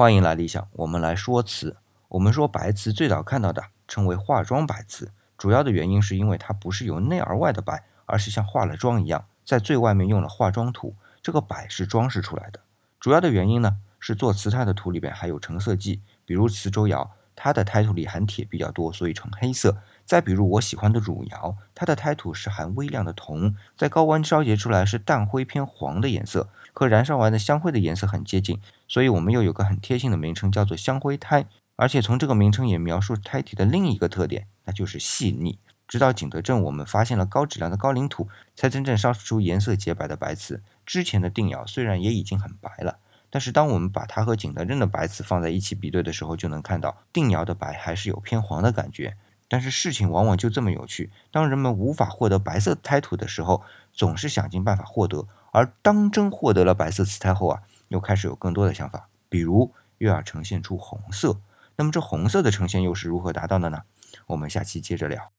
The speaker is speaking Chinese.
欢迎来理想，我们来说瓷。我们说白瓷最早看到的称为化妆白瓷，主要的原因是因为它不是由内而外的白，而是像化了妆一样，在最外面用了化妆土，这个白是装饰出来的。主要的原因呢，是做瓷胎的土里边还有成色剂，比如磁州窑，它的胎土里含铁比较多，所以呈黑色。再比如我喜欢的汝窑，它的胎土是含微量的铜，在高温烧结出来是淡灰偏黄的颜色。和燃烧完的香灰的颜色很接近，所以我们又有个很贴心的名称，叫做香灰胎。而且从这个名称也描述胎体的另一个特点，那就是细腻。直到景德镇，我们发现了高质量的高岭土，才真正烧出颜色洁白的白瓷。之前的定窑虽然也已经很白了，但是当我们把它和景德镇的白瓷放在一起比对的时候，就能看到定窑的白还是有偏黄的感觉。但是事情往往就这么有趣，当人们无法获得白色胎土的时候，总是想尽办法获得。而当真获得了白色瓷胎后啊，又开始有更多的想法，比如又要呈现出红色。那么这红色的呈现又是如何达到的呢？我们下期接着聊。